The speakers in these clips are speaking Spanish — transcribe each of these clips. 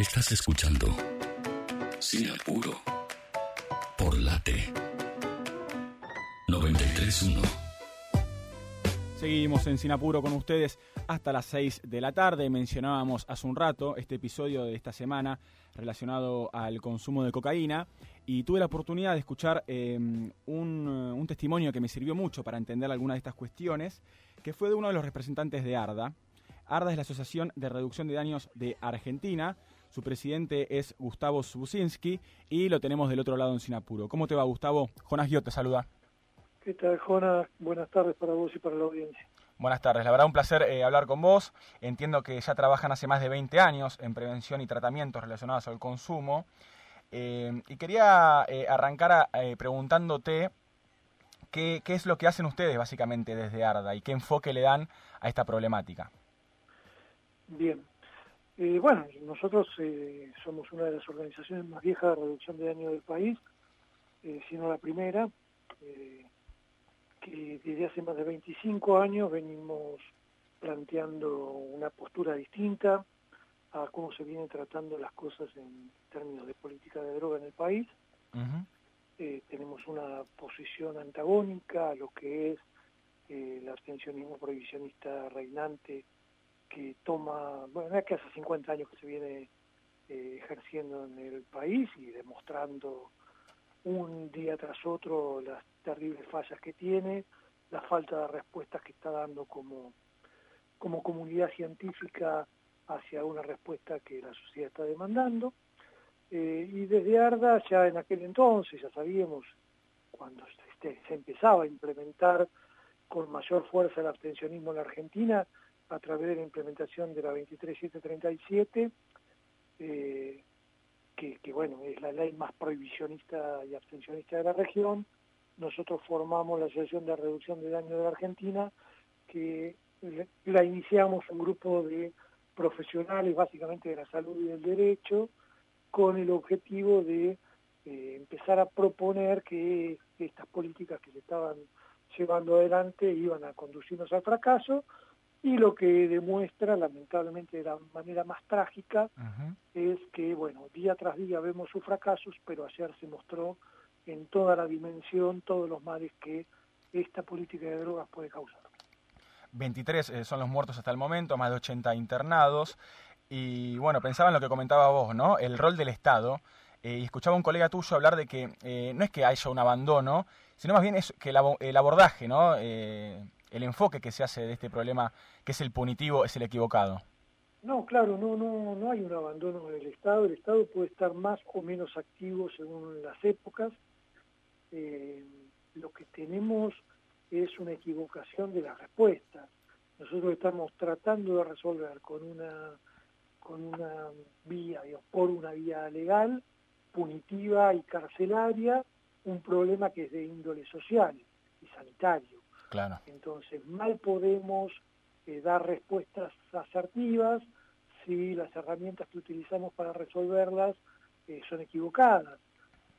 Estás escuchando Sin Apuro por Late 931. Seguimos en Sinapuro con ustedes hasta las 6 de la tarde. Mencionábamos hace un rato este episodio de esta semana relacionado al consumo de cocaína y tuve la oportunidad de escuchar em, un, un, testimonio que me sirvió mucho para entender algunas de estas cuestiones, que fue de uno de los representantes de ARDA. ARDA es la Asociación de Reducción de Daños de Argentina. Su presidente es Gustavo Zubusinski y lo tenemos del otro lado en Sinapuro. ¿Cómo te va, Gustavo? Jonas Guiot te saluda. ¿Qué tal, Jonas? Buenas tardes para vos y para la audiencia. Buenas tardes, la verdad un placer eh, hablar con vos. Entiendo que ya trabajan hace más de 20 años en prevención y tratamientos relacionados al consumo. Eh, y quería eh, arrancar a, preguntándote qué, qué es lo que hacen ustedes básicamente desde ARDA y qué enfoque le dan a esta problemática. Bien, eh, bueno, nosotros eh, somos una de las organizaciones más viejas de reducción de daño del país, eh, si no la primera, que desde hace más de 25 años venimos planteando una postura distinta a cómo se vienen tratando las cosas en términos de política de droga en el país. Uh -huh. tenemos una posición antagónica a lo que es el abstencionismo prohibicionista reinante que toma, bueno, es que hace 50 años que se viene eh, ejerciendo en el país y demostrando un día tras otro las terribles fallas que tiene, la falta de respuestas que está dando como, como comunidad científica hacia una respuesta que la sociedad está demandando. Eh, y desde ARDA ya en aquel entonces, ya sabíamos, cuando este, se empezaba a implementar con mayor fuerza el abstencionismo en la Argentina, a través de la implementación de la 23737, eh, que, bueno, es la ley más prohibicionista y abstencionista de la región. Nosotros formamos la Asociación de Reducción de Daño de la Argentina, que la iniciamos un grupo de profesionales básicamente de la salud y del derecho, con el objetivo de eh, empezar a proponer que estas políticas que se estaban llevando adelante iban a conducirnos al fracaso, y lo que demuestra, lamentablemente de la manera más trágica, uh -huh. es que, bueno, día tras día vemos sus fracasos, pero ayer se mostró en toda la dimensión todos los males que esta política de drogas puede causar. 23 eh, son los muertos hasta el momento, más de 80 internados. Y bueno, pensaba en lo que comentaba vos, ¿no? El rol del Estado. Eh, y escuchaba a un colega tuyo hablar de que eh, no es que haya un abandono, sino más bien es que el, ab el abordaje, ¿no? El enfoque que se hace de este problema, que es el punitivo, es el equivocado. No, claro, no, no, no hay un abandono del Estado. El Estado puede estar más o menos activo según las épocas. Eh, lo que tenemos es una equivocación de las respuestas. Nosotros estamos tratando de resolver con una con una vía, digamos, por una vía legal, punitiva y carcelaria, un problema que es de índole social y sanitario. Claro. Entonces, mal podemos eh, dar respuestas asertivas si las herramientas que utilizamos para resolverlas eh, son equivocadas.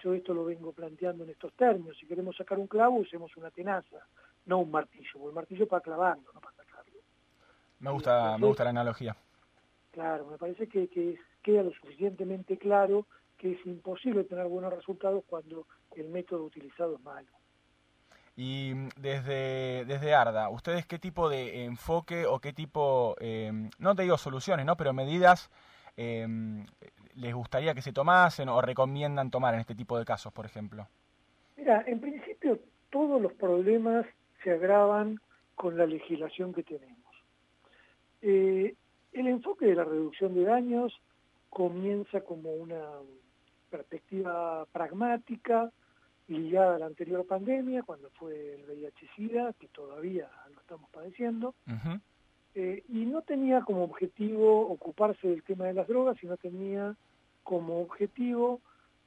Yo esto lo vengo planteando en estos términos. Si queremos sacar un clavo, usemos una tenaza, no un martillo, porque el martillo para clavarlo, no para sacarlo. Me gusta, parece, me gusta la analogía. Claro, me parece que, que queda lo suficientemente claro que es imposible tener buenos resultados cuando el método utilizado es malo. Y desde, desde ARDA, ¿ustedes qué tipo de enfoque o qué tipo, eh, no te digo soluciones, ¿no? pero medidas eh, les gustaría que se tomasen o recomiendan tomar en este tipo de casos, por ejemplo? Mira, en principio todos los problemas se agravan con la legislación que tenemos. Eh, el enfoque de la reducción de daños comienza como una perspectiva pragmática, ligada a la anterior pandemia, cuando fue el VIH-Sida, que todavía lo estamos padeciendo, uh -huh. eh, y no tenía como objetivo ocuparse del tema de las drogas, sino tenía como objetivo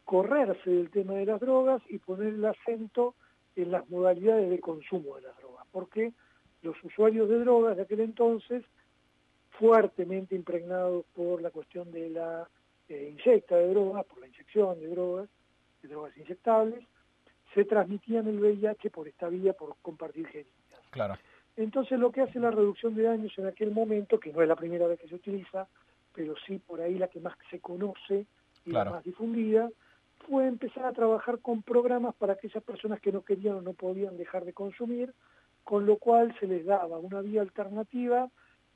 correrse del tema de las drogas y poner el acento en las modalidades de consumo de las drogas, porque los usuarios de drogas de aquel entonces, fuertemente impregnados por la cuestión de la eh, inyecta de drogas, por la inyección de drogas, de drogas inyectables, se transmitían el VIH por esta vía, por compartir jeringas. Claro. Entonces lo que hace la reducción de daños en aquel momento, que no es la primera vez que se utiliza, pero sí por ahí la que más se conoce y la más difundida, fue empezar a trabajar con programas para aquellas personas que no querían o no podían dejar de consumir, con lo cual se les daba una vía alternativa,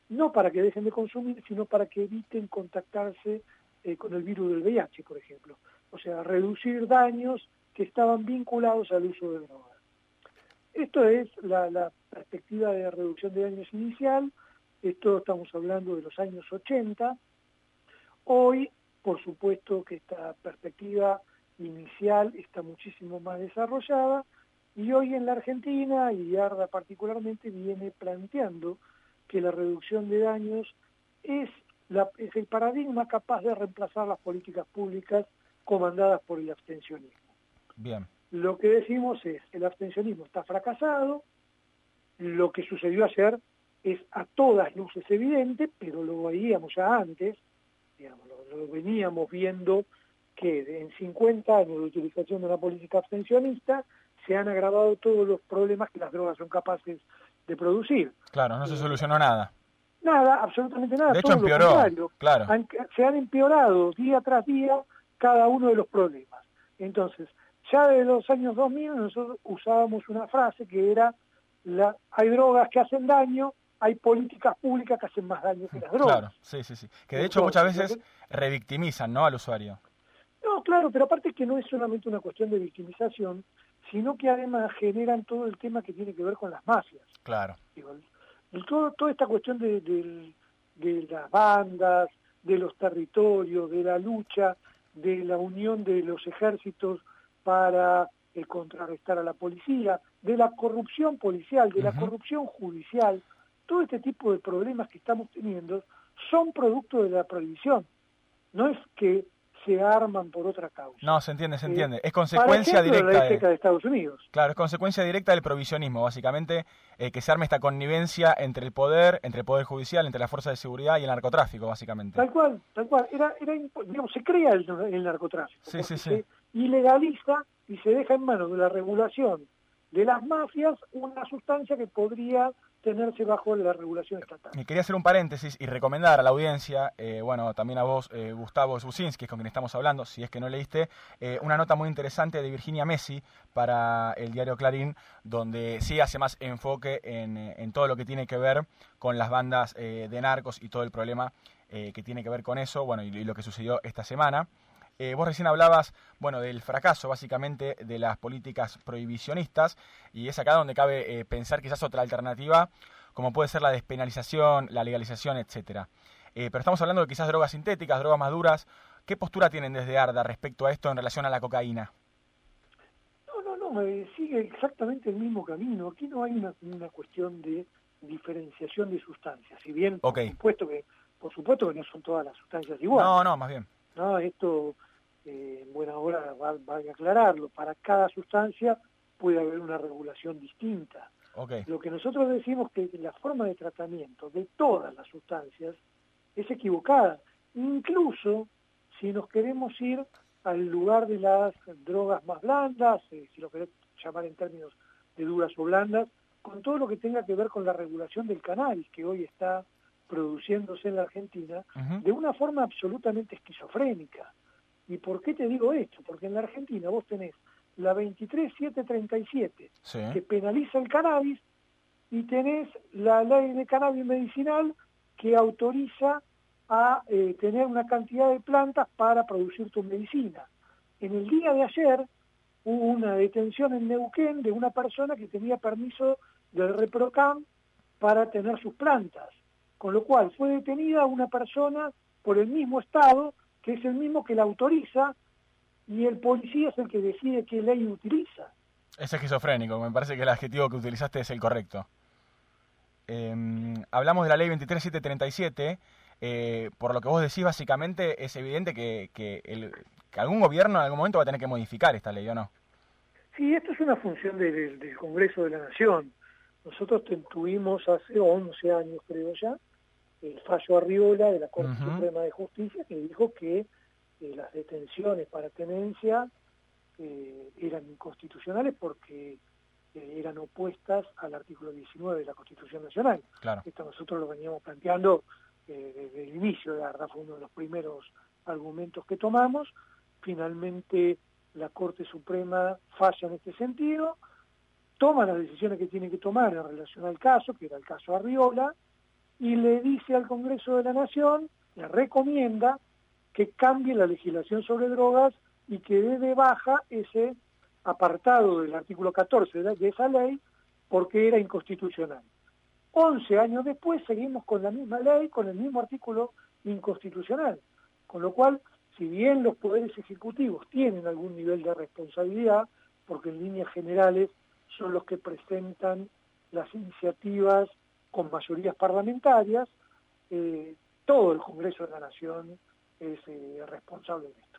no para que dejen de consumir, sino para que eviten contactarse eh, con el virus del VIH, por ejemplo. O sea, reducir daños que estaban vinculados al uso de drogas. Esto es la, perspectiva de reducción de daños inicial, esto estamos hablando de los años 80. Hoy, por supuesto que esta perspectiva inicial está muchísimo más desarrollada y hoy en la Argentina, y Arda particularmente, viene planteando que la reducción de daños es, es el paradigma capaz de reemplazar las políticas públicas comandadas por el abstencionismo. Bien. Lo que decimos es, el abstencionismo está fracasado, lo que sucedió ayer es a todas luces evidente, pero lo veíamos ya antes, digamos, lo, veníamos viendo que en 50 años de utilización de una política abstencionista se han agravado todos los problemas que las drogas son capaces de producir. Claro, no se solucionó nada. Nada, absolutamente nada. De hecho, empeoró. claro. se han empeorado día tras día cada uno de los problemas. Entonces, ya de los años 2000 nosotros usábamos una frase que era la, hay drogas que hacen daño, hay políticas públicas que hacen más daño que las drogas. Claro, sí, sí, sí. Que de hecho muchas veces revictimizan, ¿no?, al usuario. No, claro, pero aparte que no es solamente una cuestión de victimización, sino que además generan todo el tema que tiene que ver con las mafias. Claro. todo, toda esta cuestión de, de las bandas, de los territorios, de la lucha, de la unión de los ejércitos para eh, contrarrestar a la policía, de la corrupción policial, de la corrupción judicial, todo este tipo de problemas que estamos teniendo son producto de la prohibición. No es que se arman por otra causa. No, se entiende, se eh, entiende. es consecuencia directa de, Estados Unidos. Claro, es consecuencia directa del provisionismo, básicamente, eh, que se arme esta connivencia entre el poder, entre el poder judicial, entre la fuerza de seguridad y el narcotráfico, básicamente. Tal cual, tal cual. Era, era digamos, se crea el, narcotráfico. Sí, sí, sí. Se ilegaliza y se deja en manos de la regulación de las mafias una sustancia que podría tenerse bajo la regulación estatal. Me quería hacer un paréntesis y recomendar a la audiencia, eh, bueno, también a vos, eh, Gustavo Zusinski, con quien estamos hablando, si es que no leíste, eh, una nota muy interesante de Virginia Messi para el diario Clarín, donde sí hace más enfoque en, todo lo que tiene que ver con las bandas de narcos y todo el problema que tiene que ver con eso, bueno, y lo que sucedió esta semana. Eh, vos recién hablabas, bueno, del fracaso básicamente de las políticas prohibicionistas y es acá donde cabe eh, pensar quizás otra alternativa, como puede ser la despenalización, la legalización, etcétera. Eh, pero estamos hablando de quizás drogas sintéticas, drogas más duras. ¿Qué postura tienen desde ARDA respecto a esto en relación a la cocaína? No, no, no, sigue exactamente el mismo camino. Aquí no hay una, cuestión de diferenciación de sustancias. Si bien, por, supuesto que, por supuesto que no son todas las sustancias iguales. No, no, más bien. No, esto eh, en buena hora vale aclararlo, para cada sustancia puede haber una regulación distinta. Lo que nosotros decimos que la forma de tratamiento de todas las sustancias es equivocada, incluso si nos queremos ir al lugar de las drogas más blandas, eh, si lo querés llamar en términos de duras o blandas, con todo lo que tenga que ver con la regulación del cannabis que hoy está produciéndose en la Argentina, de una forma absolutamente esquizofrénica. ¿Y por qué te digo esto? Porque en la Argentina vos tenés la 23737 que penaliza el cannabis y tenés la ley de cannabis medicinal que autoriza a eh, tener una cantidad de plantas para producir tu medicina. En el día de ayer hubo una detención en Neuquén de una persona que tenía permiso del ReproCam para tener sus plantas, con lo cual fue detenida una persona por el mismo Estado que es el mismo que la autoriza y el policía es el que decide qué ley utiliza. Es esquizofrénico, me parece que el adjetivo que utilizaste es el correcto. Em, hablamos de la ley 23737, eh, por lo que vos decís básicamente es evidente que, que, el, que, algún gobierno en algún momento va a tener que modificar esta ley, ¿o no? Sí, esto es una función del, del Congreso de la Nación. Nosotros tuvimos hace 11 años, creo ya, el fallo Arriola de la Corte Suprema de Justicia que dijo que eh, las detenciones para tenencia eh, eran inconstitucionales porque eh, eran opuestas al artículo 19 de la Constitución Nacional. Esto nosotros lo veníamos planteando desde el inicio de ARDA, fue uno de los primeros argumentos que tomamos. Finalmente la Corte Suprema falla en este sentido, toma las decisiones que tiene que tomar en relación al caso, que era el caso Arriola, y le dice al Congreso de la Nación, le recomienda que cambie la legislación sobre drogas y que dé de baja ese apartado del artículo 14 de esa ley porque era inconstitucional. Once años después seguimos con la misma ley, con el mismo artículo inconstitucional, con lo cual, si bien los poderes ejecutivos tienen algún nivel de responsabilidad, porque en líneas generales son los que presentan las iniciativas con mayorías parlamentarias, eh, todo el Congreso de la Nación es eh, responsable de esto.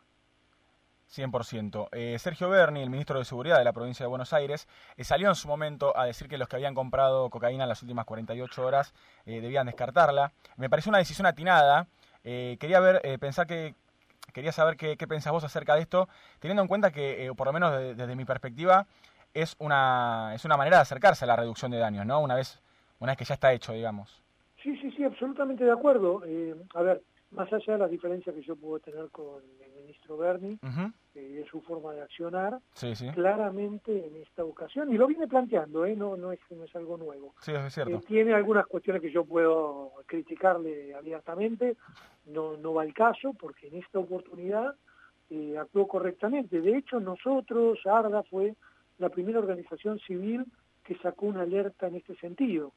100%. Eh, Sergio Berni, el ministro de Seguridad de la provincia de Buenos Aires, salió en su momento a decir que los que habían comprado cocaína en las últimas 48 horas debían descartarla. Me pareció una decisión atinada. quería ver, pensar que, quería saber qué, qué, pensás vos acerca de esto, teniendo en cuenta que, por lo menos desde mi perspectiva, es una, es una manera de acercarse a la reducción de daños, ¿no? Una vez, una vez que ya está hecho, digamos. Sí, sí, sí, absolutamente de acuerdo. Eh, a ver, más allá de las diferencias que yo puedo tener con el ministro Berni y de su forma de accionar, claramente en esta ocasión, y lo viene planteando, ¿eh? no, no, es, no es algo nuevo. Sí, es cierto. Eh, tiene algunas cuestiones que yo puedo criticarle abiertamente, no, no va el caso, porque en esta oportunidad eh, actuó correctamente. De hecho, nosotros, ARDA fue la primera organización civil que sacó una alerta en este sentido.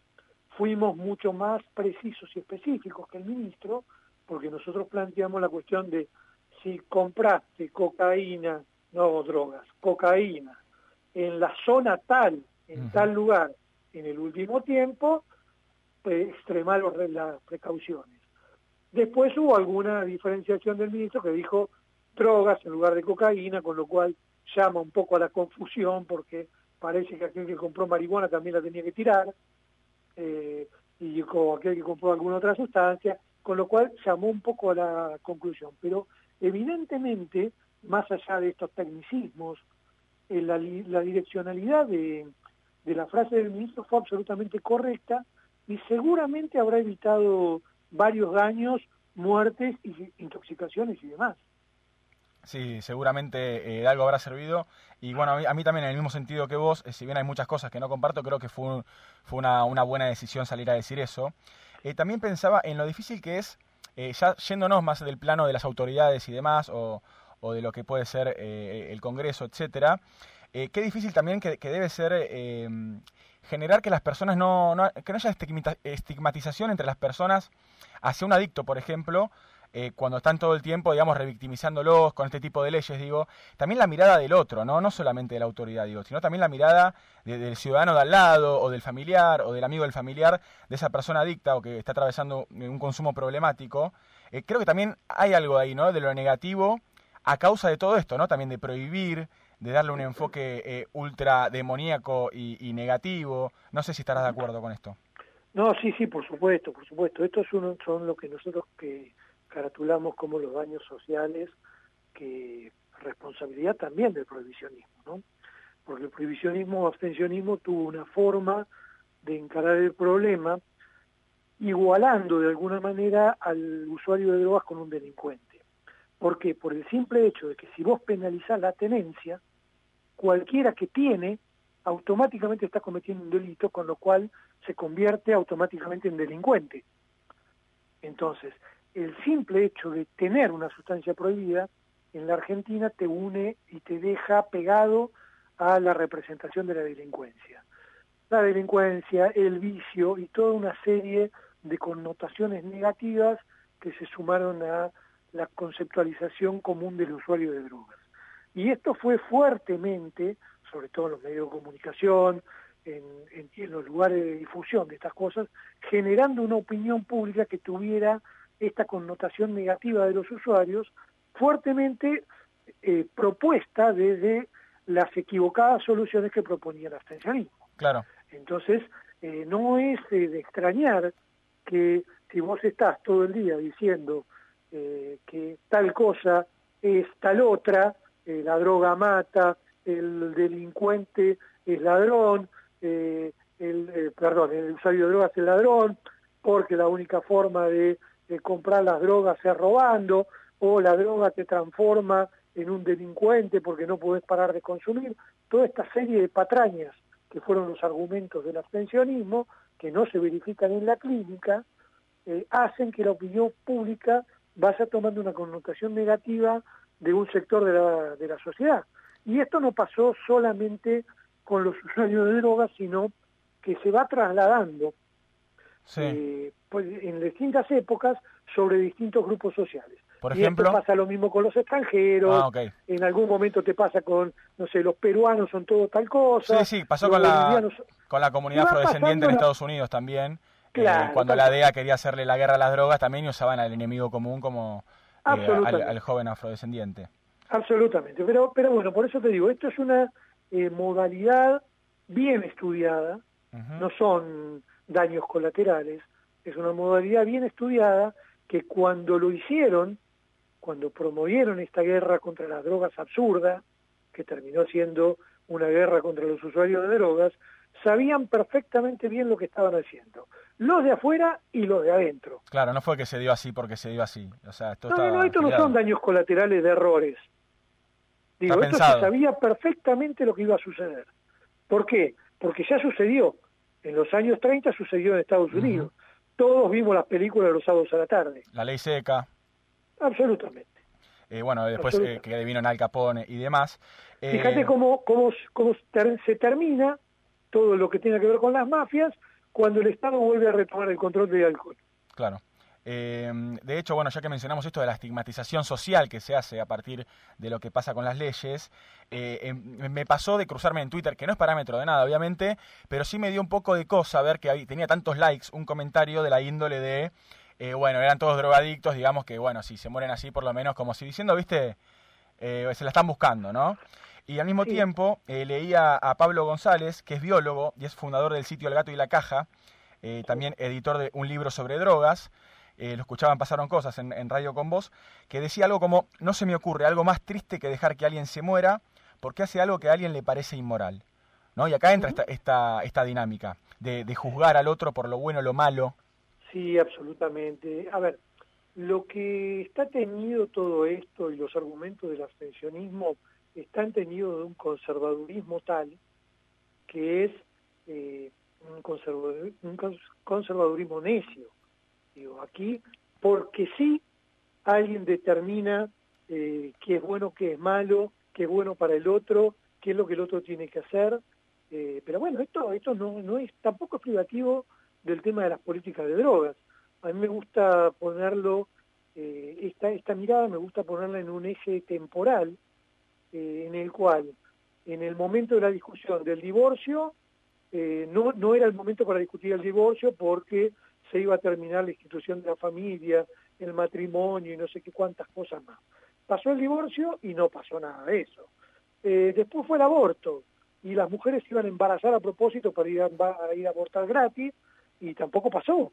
Fuimos mucho más precisos y específicos que el ministro, porque nosotros planteamos la cuestión de si compraste cocaína, no drogas, cocaína, en la zona tal, en tal lugar, en el último tiempo, pues, extremar las precauciones. Después hubo alguna diferenciación del ministro que dijo drogas en lugar de cocaína, con lo cual llama un poco a la confusión porque parece que aquel que compró marihuana también la tenía que tirar, eh, y aquel que compró alguna otra sustancia, con lo cual llamó un poco a la conclusión. Pero evidentemente, más allá de estos tecnicismos, eh, la, direccionalidad de, de la frase del ministro fue absolutamente correcta y seguramente habrá evitado varios daños, muertes, intoxicaciones y demás. Sí, seguramente eh, algo habrá servido. Y bueno, a mí, también en el mismo sentido que vos, eh, si bien hay muchas cosas que no comparto, creo que fue, fue una, una, buena decisión salir a decir eso. Eh, también pensaba en lo difícil que es, ya yéndonos más del plano de las autoridades y demás, o, o de lo que puede ser el Congreso, etcétera, qué difícil también que, que debe ser generar que las personas no, no, que no haya estigmatización entre las personas hacia un adicto, por ejemplo, eh, cuando están todo el tiempo, digamos, revictimizándolos con este tipo de leyes, digo, también la mirada del otro, ¿no? No solamente de la autoridad, digo, sino también la mirada del ciudadano de al lado, o del familiar, o del amigo del familiar, de esa persona adicta o que está atravesando un consumo problemático. Eh, creo que también hay algo ahí, ¿no? De lo negativo a causa de todo esto, ¿no? También de prohibir, de darle un enfoque eh, ultra demoníaco y, negativo. No sé si estarás de acuerdo con esto. No, sí, sí, por supuesto, por supuesto. Estos son, son lo que nosotros que caratulamos como los daños sociales que responsabilidad también del prohibicionismo, ¿no? Porque el prohibicionismo o abstencionismo tuvo una forma de encarar el problema igualando de alguna manera al usuario de drogas con un delincuente. ¿Por qué? Por el simple hecho de que si vos penalizás la tenencia, cualquiera que tiene automáticamente está cometiendo un delito, con lo cual se convierte automáticamente en delincuente. Entonces, el simple hecho de tener una sustancia prohibida en la Argentina te une y te deja pegado a la representación de la delincuencia. La delincuencia, el vicio y toda una serie de connotaciones negativas que se sumaron a la conceptualización común del usuario de drogas. Y esto fue fuertemente, sobre todo en los medios de comunicación, en, los lugares de difusión de estas cosas, generando una opinión pública que tuviera esta connotación negativa de los usuarios, fuertemente eh, propuesta desde las equivocadas soluciones que proponía el abstencionismo. Claro. Entonces, eh, no es eh, de extrañar que si vos estás todo el día diciendo que tal cosa es tal otra, la droga mata, el delincuente es ladrón, el, perdón, el usuario de drogas es ladrón, porque la única forma de comprar las drogas sea robando, o la droga te transforma en un delincuente porque no podés parar de consumir, toda esta serie de patrañas que fueron los argumentos del abstencionismo, que no se verifican en la clínica, eh, hacen que la opinión pública vaya tomando una connotación negativa de un sector de la, de la sociedad. Y esto no pasó solamente con los usuarios de drogas, sino que se va trasladando eh, pues, en distintas épocas sobre distintos grupos sociales. Por ejemplo, y pasa lo mismo con los extranjeros. Ah, en algún momento te pasa con, no sé, los peruanos son todo tal cosa. Sí, sí, pasó con la, con la comunidad afrodescendiente en Estados Unidos también. Eh, cuando la DEA quería hacerle la guerra a las drogas, también usaban al enemigo común como eh, al, joven afrodescendiente. Absolutamente. Pero, pero bueno, por eso te digo, esto es una eh, modalidad bien estudiada, no son daños colaterales, es una modalidad bien estudiada que cuando lo hicieron, cuando promovieron esta guerra contra las drogas absurda, que terminó siendo una guerra contra los usuarios de drogas, sabían perfectamente bien lo que estaban haciendo. Los de afuera y los de adentro. Claro, no fue que se dio así porque se dio así. O sea, esto no, no, no, estos no son daños colaterales de errores. Digo, esto se sabía perfectamente lo que iba a suceder. ¿Por qué? Porque ya sucedió. En los años 30 sucedió en Estados Unidos. Todos vimos las películas de los sábados a la tarde. La ley seca. Absolutamente. Eh, bueno, después eh, que vino en Al Capone y demás. Eh, Fíjate cómo, cómo, cómo se termina todo lo que tiene que ver con las mafias cuando el Estado vuelve a retomar el control del alcohol. Claro. Em, de hecho, bueno, ya que mencionamos esto de la estigmatización social que se hace a partir de lo que pasa con las leyes, eh, em, me pasó de cruzarme en Twitter, que no es parámetro de nada, obviamente, pero sí me dio un poco de cosa ver que tenía tantos likes un comentario de la índole de, eh, bueno, eran todos drogadictos, digamos que, bueno, si se mueren así, por lo menos, como si diciendo, viste, eh, se la están buscando, ¿no? Y al mismo tiempo leía a Pablo González, que es biólogo y es fundador del sitio El Gato y la Caja, también editor de un libro sobre drogas, eh, lo escuchaban, pasaron cosas en, Radio con Vos, que decía algo como, no se me ocurre algo más triste que dejar que alguien se muera porque hace algo que a alguien le parece inmoral. ¿no? Y acá entra esta, esta, esta dinámica de, juzgar al otro por lo bueno o lo malo. Sí, absolutamente. A ver, lo que está tenido todo esto y los argumentos del abstencionismo están tenidos de un conservadurismo tal que es eh, un, un conservadurismo necio. Digo, aquí, porque sí, alguien determina eh, qué es bueno, qué es malo, qué es bueno para el otro, qué es lo que el otro tiene que hacer. Eh, pero bueno, esto, esto no, no es, tampoco es privativo del tema de las políticas de drogas. A mí me gusta ponerlo, eh, esta, esta mirada me gusta ponerla en un eje temporal, en el cual, en el momento de la discusión del divorcio, no, no era el momento para discutir el divorcio porque se iba a terminar la institución de la familia, el matrimonio y no sé qué cuántas cosas más. Pasó el divorcio y no pasó nada de eso. Eh, después fue el aborto y las mujeres iban a embarazar a propósito para ir a, ir a abortar gratis y tampoco pasó.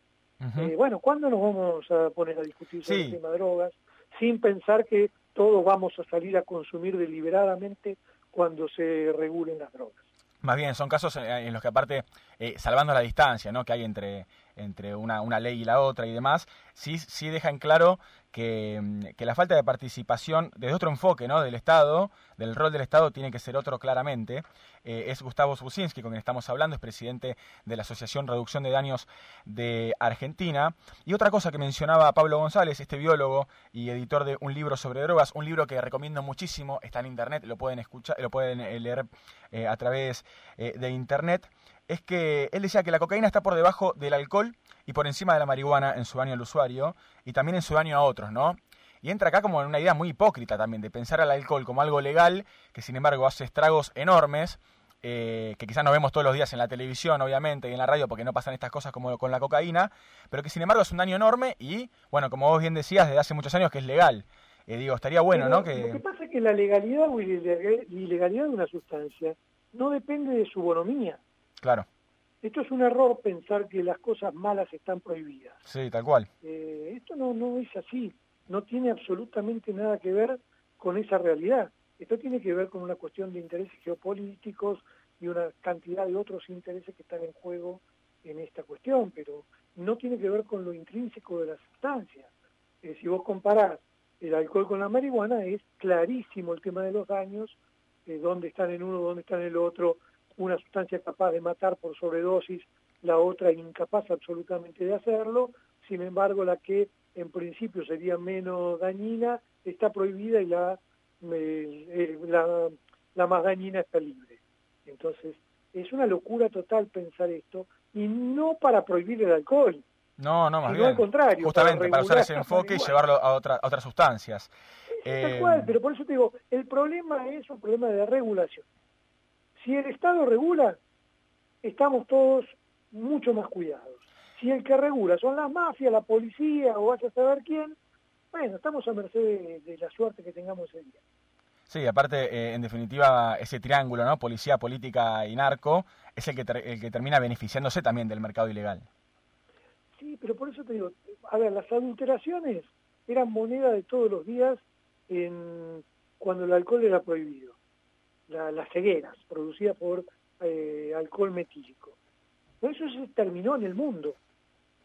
Eh, bueno, ¿cuándo nos vamos a poner a discutir sobre el tema de drogas sin pensar que todos vamos a salir a consumir deliberadamente cuando se regulen las drogas? Más bien, son casos en, los que aparte, eh, salvando la distancia ¿no? que hay entre, entre una, una, ley y la otra y demás, sí, sí dejan claro que, mm, que, la falta de participación desde otro enfoque ¿no? del Estado, del rol del Estado, tiene que ser otro claramente. Eh, es Gustavo Zusinski, con quien estamos hablando, es presidente de la Asociación Reducción de Daños de Argentina. Y otra cosa que mencionaba Pablo González, este biólogo y editor de un libro sobre drogas, un libro que recomiendo muchísimo, está en internet, lo pueden escuchar, lo pueden eh, leer eh, a través de internet es que él decía que la cocaína está por debajo del alcohol y por encima de la marihuana en su daño al usuario y también en su daño a otros, ¿no? Y entra acá como en una idea muy hipócrita también de pensar al alcohol como algo legal, que sin embargo hace estragos enormes, eh, que quizás no vemos todos los días en la televisión, obviamente, y en la radio, porque no pasan estas cosas como con la cocaína, pero que sin embargo es un daño enorme y, bueno, como vos bien decías, desde hace muchos años que es legal. Eh, digo, estaría bueno, ¿no? Que... Lo que pasa es que la legalidad o ilegalidad de una sustancia no depende de su bonomía. Claro. Esto es un error pensar que las cosas malas están prohibidas. Sí, tal cual. Eh, esto no, no es así. No tiene absolutamente nada que ver con esa realidad. Esto tiene que ver con una cuestión de intereses geopolíticos y una cantidad de otros intereses que están en juego en esta cuestión, pero no tiene que ver con lo intrínseco de la sustancia. Eh, si vos comparás el alcohol con la marihuana, es clarísimo el tema de los daños, eh, dónde están en uno, dónde están en el otro, una sustancia capaz de matar por sobredosis, la otra incapaz absolutamente de hacerlo, sin embargo la que en principio sería menos dañina está prohibida y la, eh, la, la más dañina está libre. Entonces, es una locura total pensar esto, y no para prohibir el alcohol. No, no, más bien. al contrario. Justamente para, usar ese enfoque y llevarlo a, otra, otras sustancias. Eh... cual, pero por eso te digo, el problema es un problema de regulación. Si el Estado regula, estamos todos mucho más cuidados. Si el que regula son las mafias, la policía o vaya a saber quién, bueno, estamos a merced de, la suerte que tengamos ese día. Sí, aparte, eh, en definitiva, ese triángulo, ¿no? Policía, política y narco, es el que, el que termina beneficiándose también del mercado ilegal. Sí, pero por eso te digo, a ver, las adulteraciones eran moneda de todos los días en, cuando el alcohol era prohibido. Las cegueras producidas por eh, alcohol metílico. eso se terminó en el mundo,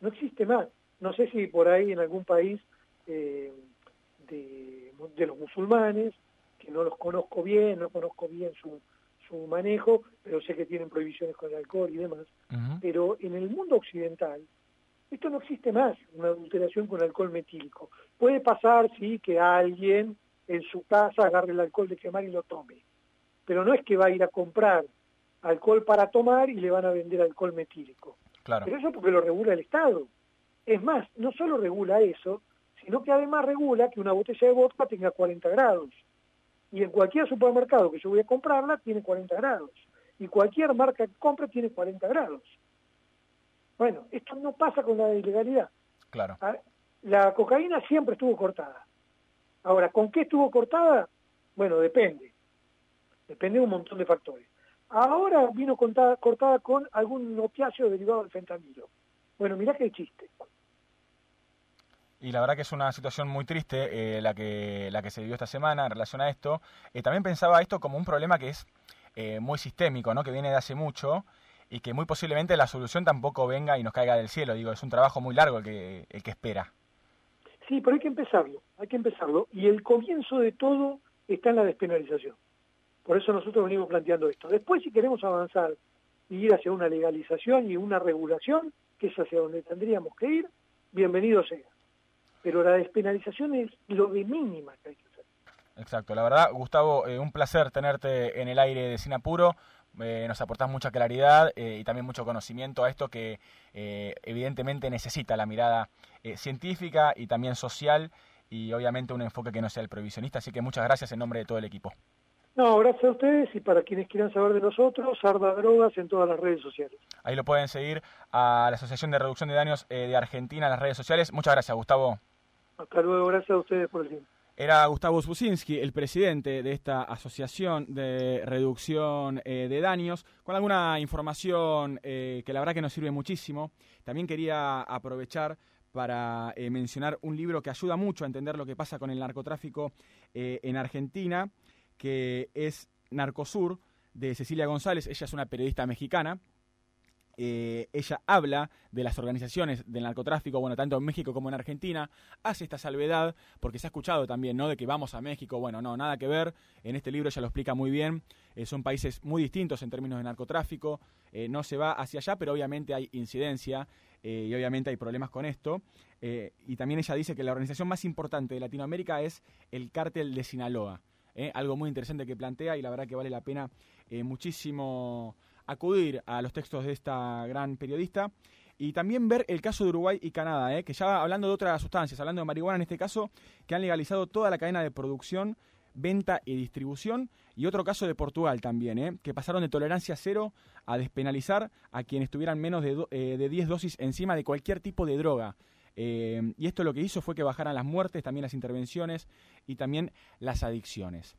no existe más. No sé si por ahí en algún país eh, de, de los musulmanes, que no los conozco bien, no conozco bien su, su manejo, pero sé que tienen prohibiciones con el alcohol y demás. Pero en el mundo occidental, esto no existe más, una adulteración con alcohol metílico. Puede pasar, sí, que alguien en su casa agarre el alcohol de quemar y lo tome. Pero no es que va a ir a comprar alcohol para tomar y le van a vender alcohol metílico. Claro. Pero eso porque lo regula el Estado. Es más, no solo regula eso, sino que además regula que una botella de vodka tenga 40 grados y en cualquier supermercado que yo voy a comprarla tiene 40 grados. Y cualquier marca que compre tiene 40 grados. Bueno, esto no pasa con la ilegalidad. Claro. Ah, la cocaína siempre estuvo cortada. Ahora, ¿con qué estuvo cortada? Bueno, depende. Depende de un montón de factores. Ahora vino cortada, cortada con algún opiáceo derivado del fentanilo. Bueno, mirá qué chiste y la verdad que es una situación muy triste eh, la, que, la que se vivió esta semana en relación a esto. Eh, también pensaba esto como un problema que es eh, muy sistémico, ¿no? que viene de hace mucho y que muy posiblemente la solución tampoco venga y nos caiga del cielo. Digo, es un trabajo muy largo el que, el que espera. Sí, pero hay que empezarlo, hay que empezarlo. Y el comienzo de todo está en la despenalización. Por eso nosotros venimos planteando esto. Después, si queremos avanzar y ir hacia una legalización y una regulación, que es hacia donde tendríamos que ir, bienvenido sea pero la despenalización es lo de mínima que hay que hacer. Exacto, la verdad, Gustavo, eh, un placer tenerte en el aire de Sinapuro. Eh, nos aportás mucha claridad eh, y también mucho conocimiento a esto que evidentemente necesita la mirada científica y también social y obviamente un enfoque que no sea el prohibicionista. Así que muchas gracias en nombre de todo el equipo. No, gracias a ustedes y para quienes quieran saber de nosotros, Arda Drogas en todas las redes sociales. Ahí lo pueden seguir a la Asociación de Reducción de Daños de Argentina en las redes sociales. Muchas gracias, Gustavo. Hasta luego, gracias a ustedes por el tiempo. Era Gustavo Spusinski, el presidente de esta asociación de reducción eh, de daños, con alguna información eh, que la verdad que nos sirve muchísimo. También quería aprovechar para eh, mencionar un libro que ayuda mucho a entender lo que pasa con el narcotráfico en Argentina, que es Narcosur, de Cecilia González. Ella es una periodista mexicana. Eh, ella habla de las organizaciones del narcotráfico, bueno, tanto en México como en Argentina, hace esta salvedad, porque se ha escuchado también, ¿no? De que vamos a México, bueno, no, nada que ver, en este libro ella lo explica muy bien, eh, son países muy distintos en términos de narcotráfico, eh, no se va hacia allá, pero obviamente hay incidencia y obviamente hay problemas con esto, y también ella dice que la organización más importante de Latinoamérica es el cártel de Sinaloa, algo muy interesante que plantea y la verdad que vale la pena muchísimo acudir a los textos de esta gran periodista y también ver el caso de Uruguay y Canadá, ¿eh? que ya hablando de otras sustancias, hablando de marihuana en este caso, que han legalizado toda la cadena de producción, venta y distribución, y otro caso de Portugal también, ¿eh? que pasaron de tolerancia cero a despenalizar a quienes tuvieran menos de, eh, de 10 dosis encima de cualquier tipo de droga. Y esto lo que hizo fue que bajaran las muertes, también las intervenciones y también las adicciones.